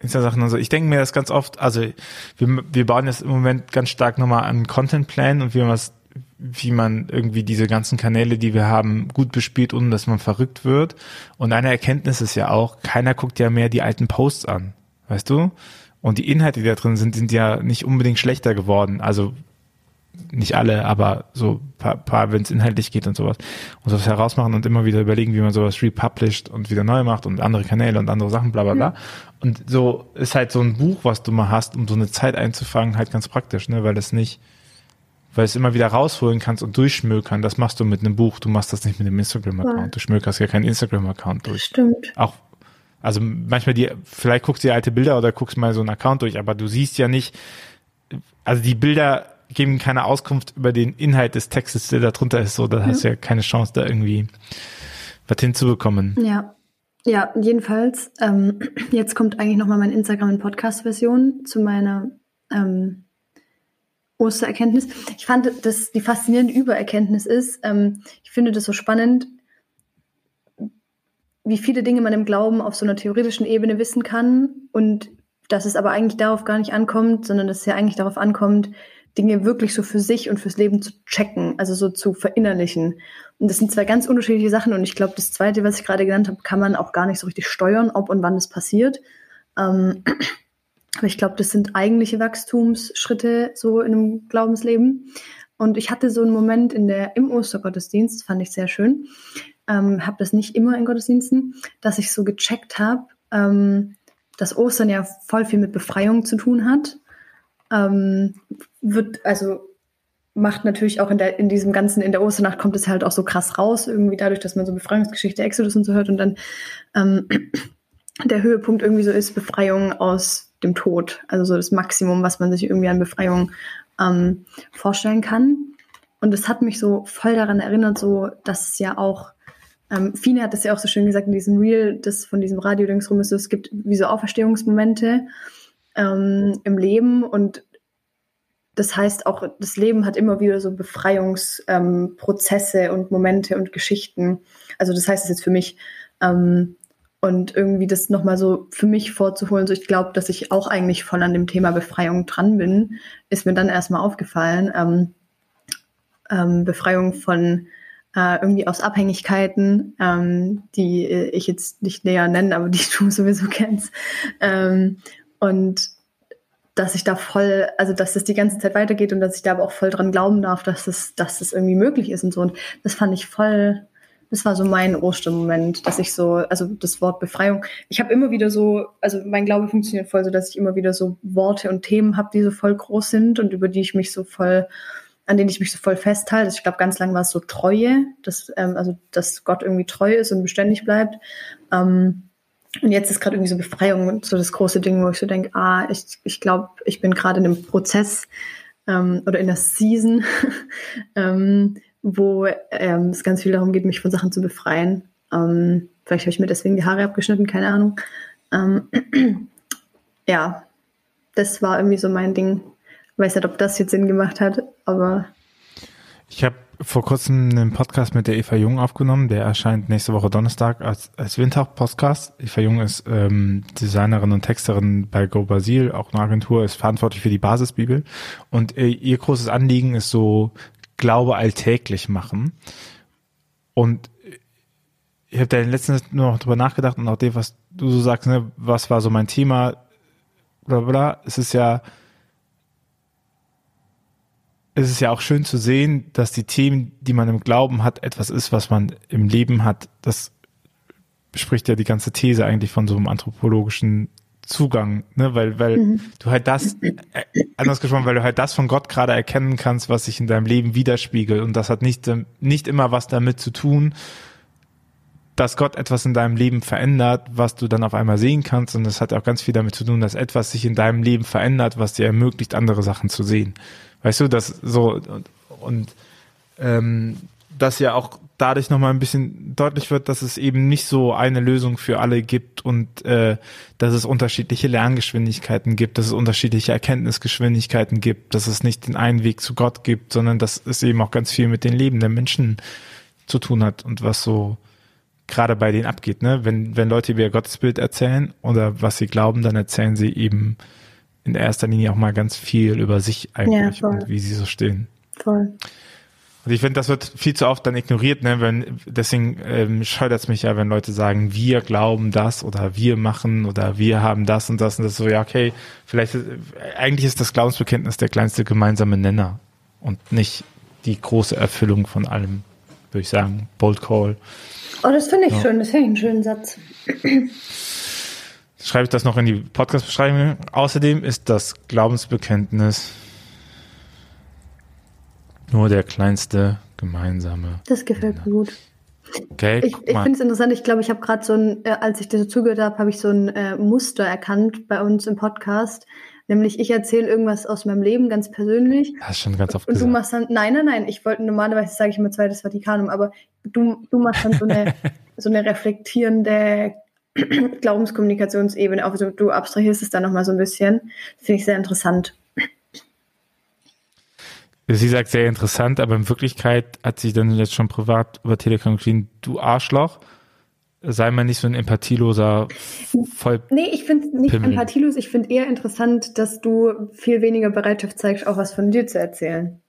Speaker 2: Ist ja Sachen, also ich denke mir das ganz oft, also wir, wir bauen jetzt im Moment ganz stark nochmal an Contentplan und wie man was wie man irgendwie diese ganzen Kanäle, die wir haben, gut bespielt, ohne dass man verrückt wird. Und eine Erkenntnis ist ja auch, keiner guckt ja mehr die alten Posts an, weißt du? Und die Inhalte, die da drin sind, sind ja nicht unbedingt schlechter geworden. Also nicht alle, aber so paar, paar wenn es inhaltlich geht und sowas. Und sowas herausmachen und immer wieder überlegen, wie man sowas republished und wieder neu macht und andere Kanäle und andere Sachen, bla bla bla. Mhm. Und so ist halt so ein Buch, was du mal hast, um so eine Zeit einzufangen, halt ganz praktisch, ne? Weil es nicht, weil es immer wieder rausholen kannst und durchschmökern. Das machst du mit einem Buch, du machst das nicht mit einem Instagram-Account. Ja. Du schmökerst ja keinen Instagram-Account durch.
Speaker 1: Stimmt.
Speaker 2: Auch also manchmal die, vielleicht guckst du dir alte Bilder oder guckst mal so einen Account durch, aber du siehst ja nicht, also die Bilder geben keine Auskunft über den Inhalt des Textes, der da drunter ist, so, da ja. hast du ja keine Chance, da irgendwie was hinzubekommen.
Speaker 1: Ja. Ja, jedenfalls, ähm, jetzt kommt eigentlich nochmal mein Instagram in Podcast-Version zu meiner ähm, Ostererkenntnis. Ich fand, dass die faszinierende Übererkenntnis ist, ähm, ich finde das so spannend, wie viele Dinge man im Glauben auf so einer theoretischen Ebene wissen kann und dass es aber eigentlich darauf gar nicht ankommt, sondern dass es ja eigentlich darauf ankommt, Dinge wirklich so für sich und fürs Leben zu checken, also so zu verinnerlichen. Und das sind zwei ganz unterschiedliche Sachen. Und ich glaube, das zweite, was ich gerade genannt habe, kann man auch gar nicht so richtig steuern, ob und wann das passiert. Ähm, aber ich glaube, das sind eigentliche Wachstumsschritte so in einem Glaubensleben. Und ich hatte so einen Moment in der, im Ostergottesdienst, fand ich sehr schön. Ähm, habe das nicht immer in Gottesdiensten, dass ich so gecheckt habe, ähm, dass Ostern ja voll viel mit Befreiung zu tun hat ähm, wird, also macht natürlich auch in, der, in diesem ganzen, in der Osternacht kommt es halt auch so krass raus, irgendwie dadurch, dass man so Befreiungsgeschichte Exodus und so hört und dann ähm, der Höhepunkt irgendwie so ist, Befreiung aus dem Tod. Also so das Maximum, was man sich irgendwie an Befreiung ähm, vorstellen kann. Und es hat mich so voll daran erinnert, so, dass es ja auch, ähm, Fine hat das ja auch so schön gesagt in diesem Reel, das von diesem Radio-Dings rum ist, so, es gibt wie so Auferstehungsmomente ähm, im Leben und das heißt auch, das Leben hat immer wieder so Befreiungsprozesse ähm, und Momente und Geschichten. Also das heißt es jetzt für mich. Ähm, und irgendwie das nochmal so für mich vorzuholen, so ich glaube, dass ich auch eigentlich voll an dem Thema Befreiung dran bin, ist mir dann erstmal aufgefallen. Ähm, ähm, Befreiung von äh, irgendwie aus Abhängigkeiten, ähm, die ich jetzt nicht näher nenne, aber die du sowieso kennst. Ähm, und dass ich da voll, also dass das die ganze Zeit weitergeht und dass ich da aber auch voll dran glauben darf, dass es, dass es irgendwie möglich ist und so. Und das fand ich voll, das war so mein Ostermoment, dass ich so, also das Wort Befreiung. Ich habe immer wieder so, also mein Glaube funktioniert voll so, dass ich immer wieder so Worte und Themen habe, die so voll groß sind und über die ich mich so voll, an denen ich mich so voll festhalte. Ich glaube, ganz lang war es so Treue, dass, ähm, also dass Gott irgendwie treu ist und beständig bleibt. Ähm, und jetzt ist gerade irgendwie so Befreiung so das große Ding, wo ich so denke, ah, ich, ich glaube, ich bin gerade in einem Prozess ähm, oder in der Season, ähm, wo ähm, es ganz viel darum geht, mich von Sachen zu befreien. Ähm, vielleicht habe ich mir deswegen die Haare abgeschnitten, keine Ahnung. Ähm, ja, das war irgendwie so mein Ding. Ich weiß nicht, ob das jetzt Sinn gemacht hat, aber.
Speaker 2: Ich habe vor kurzem einen Podcast mit der Eva Jung aufgenommen. Der erscheint nächste Woche Donnerstag als, als Windhauch-Podcast. Eva Jung ist ähm, Designerin und Texterin bei Go Basil, auch eine Agentur, ist verantwortlich für die Basisbibel. Und äh, ihr großes Anliegen ist so Glaube alltäglich machen. Und ich habe da letztens nur noch drüber nachgedacht und auch dem, was du so sagst, ne, was war so mein Thema, bla bla, es ist ja es ist ja auch schön zu sehen, dass die Themen, die man im Glauben hat, etwas ist, was man im Leben hat. Das spricht ja die ganze These eigentlich von so einem anthropologischen Zugang, ne? weil, weil mhm. du halt das, äh, anders gesprochen, weil du halt das von Gott gerade erkennen kannst, was sich in deinem Leben widerspiegelt. Und das hat nicht, nicht immer was damit zu tun, dass Gott etwas in deinem Leben verändert, was du dann auf einmal sehen kannst. Und das hat auch ganz viel damit zu tun, dass etwas sich in deinem Leben verändert, was dir ermöglicht, andere Sachen zu sehen. Weißt du, das so und, und ähm, dass ja auch dadurch nochmal ein bisschen deutlich wird, dass es eben nicht so eine Lösung für alle gibt und äh, dass es unterschiedliche Lerngeschwindigkeiten gibt, dass es unterschiedliche Erkenntnisgeschwindigkeiten gibt, dass es nicht den einen Weg zu Gott gibt, sondern dass es eben auch ganz viel mit den Leben der Menschen zu tun hat und was so gerade bei denen abgeht. Ne? Wenn, wenn Leute über ihr Gottesbild erzählen oder was sie glauben, dann erzählen sie eben in erster Linie auch mal ganz viel über sich eigentlich ja, und wie sie so stehen.
Speaker 1: Voll.
Speaker 2: Und ich finde, das wird viel zu oft dann ignoriert, ne? Wenn, deswegen ähm, scheutert es mich ja, wenn Leute sagen, wir glauben das oder wir machen oder wir haben das und das und das so, ja, okay, vielleicht ist, eigentlich ist das Glaubensbekenntnis der kleinste gemeinsame Nenner und nicht die große Erfüllung von allem, würde ich sagen. Bold Call.
Speaker 1: Oh, das finde ich ja. schön, das finde ich einen schönen Satz.
Speaker 2: Schreibe ich das noch in die Podcast-Beschreibung. Außerdem ist das Glaubensbekenntnis nur der kleinste gemeinsame.
Speaker 1: Das gefällt mir gut. Okay, ich ich finde es interessant. Ich glaube, ich habe gerade so ein, äh, als ich dir so zugehört habe, habe ich so ein äh, Muster erkannt bei uns im Podcast. Nämlich, ich erzähle irgendwas aus meinem Leben ganz persönlich.
Speaker 2: Das ist schon ganz oft
Speaker 1: Und gesagt. du machst dann, nein, nein, nein, ich wollte normalerweise sage ich immer zweites Vatikanum, aber du, du machst dann so eine, so eine reflektierende Glaubenskommunikationsebene. Also du abstrahierst es dann nochmal so ein bisschen. Finde ich sehr interessant.
Speaker 2: Sie sagt sehr interessant, aber in Wirklichkeit hat sie dann jetzt schon privat über Telegram geschrieben, du Arschloch, sei mal nicht so ein empathieloser voll.
Speaker 1: Nee, ich finde nicht Pimmel. empathielos, ich finde eher interessant, dass du viel weniger Bereitschaft zeigst, auch was von dir zu erzählen.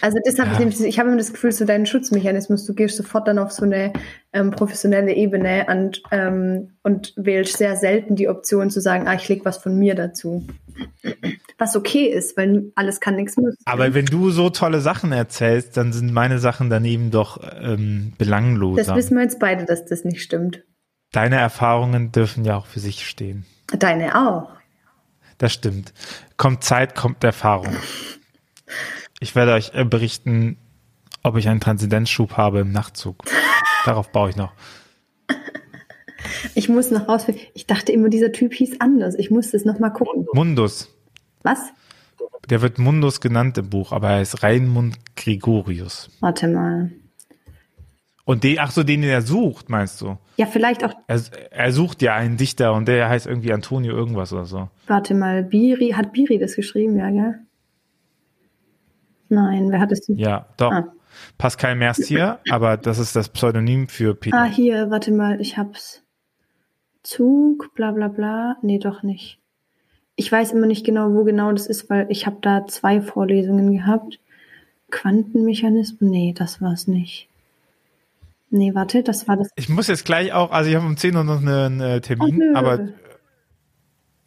Speaker 1: Also das habe ja. ich nämlich, ich habe immer das Gefühl, so dein Schutzmechanismus, du gehst sofort dann auf so eine ähm, professionelle Ebene und, ähm, und wählst sehr selten die Option zu sagen, ah, ich lege was von mir dazu was okay ist, weil alles kann, nichts muss.
Speaker 2: Aber wenn du so tolle Sachen erzählst, dann sind meine Sachen daneben doch ähm, belanglos.
Speaker 1: Das wissen wir jetzt beide, dass das nicht stimmt.
Speaker 2: Deine Erfahrungen dürfen ja auch für sich stehen.
Speaker 1: Deine auch.
Speaker 2: Das stimmt. Kommt Zeit, kommt Erfahrung. Ich werde euch äh, berichten, ob ich einen Transzendenzschub habe im Nachtzug. Darauf baue ich noch.
Speaker 1: Ich muss noch rausfinden. Ich dachte immer, dieser Typ hieß anders. Ich muss das noch mal gucken.
Speaker 2: Mundus.
Speaker 1: Was?
Speaker 2: Der wird Mundus genannt im Buch, aber er ist Raimund Gregorius.
Speaker 1: Warte mal.
Speaker 2: Und den, ach so, den, den er sucht, meinst du?
Speaker 1: Ja, vielleicht auch.
Speaker 2: Er, er, sucht ja einen Dichter und der heißt irgendwie Antonio irgendwas oder so.
Speaker 1: Warte mal, Biri, hat Biri das geschrieben, ja, gell? Nein, wer hat es denn?
Speaker 2: Ja, doch. Ah. Pascal Mercier, aber das ist das Pseudonym für Peter.
Speaker 1: Ah, hier, warte mal, ich hab's. Zug, bla bla bla. Nee, doch nicht ich weiß immer nicht genau, wo genau das ist, weil ich habe da zwei Vorlesungen gehabt. Quantenmechanismus? Nee, das war es nicht. Nee, warte, das war das.
Speaker 2: Ich muss jetzt gleich auch, also ich habe um 10 Uhr noch einen, einen Termin, Ach, aber.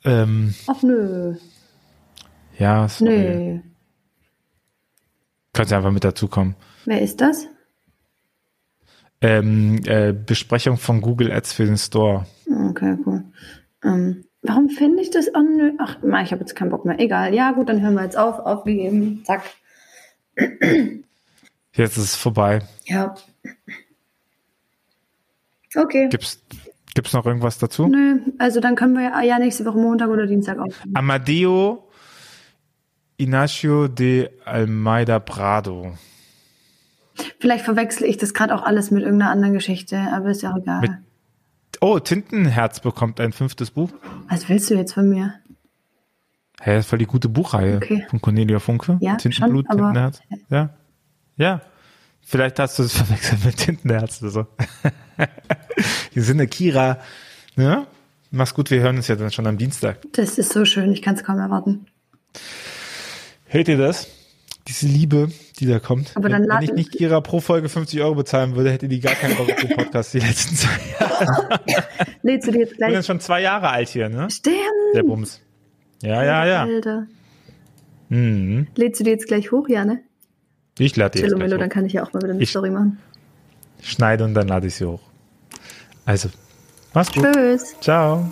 Speaker 2: Ähm,
Speaker 1: Ach nö.
Speaker 2: Ja, sorry. Nö. Kannst du einfach mit dazukommen.
Speaker 1: Wer ist das?
Speaker 2: Ähm, äh, Besprechung von Google Ads für den Store.
Speaker 1: Okay, cool. Ähm, Warum finde ich das an? Ach, ich habe jetzt keinen Bock mehr. Egal. Ja, gut, dann hören wir jetzt auf. Aufgegeben. Zack.
Speaker 2: Jetzt ist es vorbei.
Speaker 1: Ja. Okay.
Speaker 2: Gibt's, gibt's noch irgendwas dazu?
Speaker 1: Nö, also dann können wir ja nächste Woche Montag oder Dienstag aufnehmen.
Speaker 2: Amadeo Ignacio de Almeida Prado.
Speaker 1: Vielleicht verwechsel ich das gerade auch alles mit irgendeiner anderen Geschichte, aber ist ja auch egal.
Speaker 2: Mit Oh, Tintenherz bekommt ein fünftes Buch.
Speaker 1: Was willst du jetzt von mir?
Speaker 2: Hä, das war die gute Buchreihe okay. von Cornelia Funke.
Speaker 1: Ja,
Speaker 2: Tintenblut,
Speaker 1: schon,
Speaker 2: Tintenherz. Ja. Ja. Vielleicht hast du es verwechselt mit Tintenherz oder so. Hier sind eine Kira. Ja? Mach's gut, wir hören uns ja dann schon am Dienstag.
Speaker 1: Das ist so schön, ich kann es kaum erwarten.
Speaker 2: Hört ihr das? diese Liebe, die da kommt.
Speaker 1: Aber dann
Speaker 2: wenn, wenn ich nicht Kira pro Folge 50 Euro bezahlen würde, hätte die gar keinen Bock auf den Podcast die letzten zwei Jahre.
Speaker 1: Lädst du dir jetzt gleich? Ich
Speaker 2: bin schon zwei Jahre alt hier, ne?
Speaker 1: Stimmt.
Speaker 2: Der Bums. Ja, ja, ja.
Speaker 1: Alter. Mhm. Lädst du dir jetzt gleich hoch, ja, ne?
Speaker 2: Ich lade die jetzt gleich hoch.
Speaker 1: dann kann ich ja auch mal wieder eine
Speaker 2: ich
Speaker 1: Story machen.
Speaker 2: Schneide und dann lade ich sie hoch. Also, mach's gut.
Speaker 1: Tschüss.
Speaker 2: Ciao.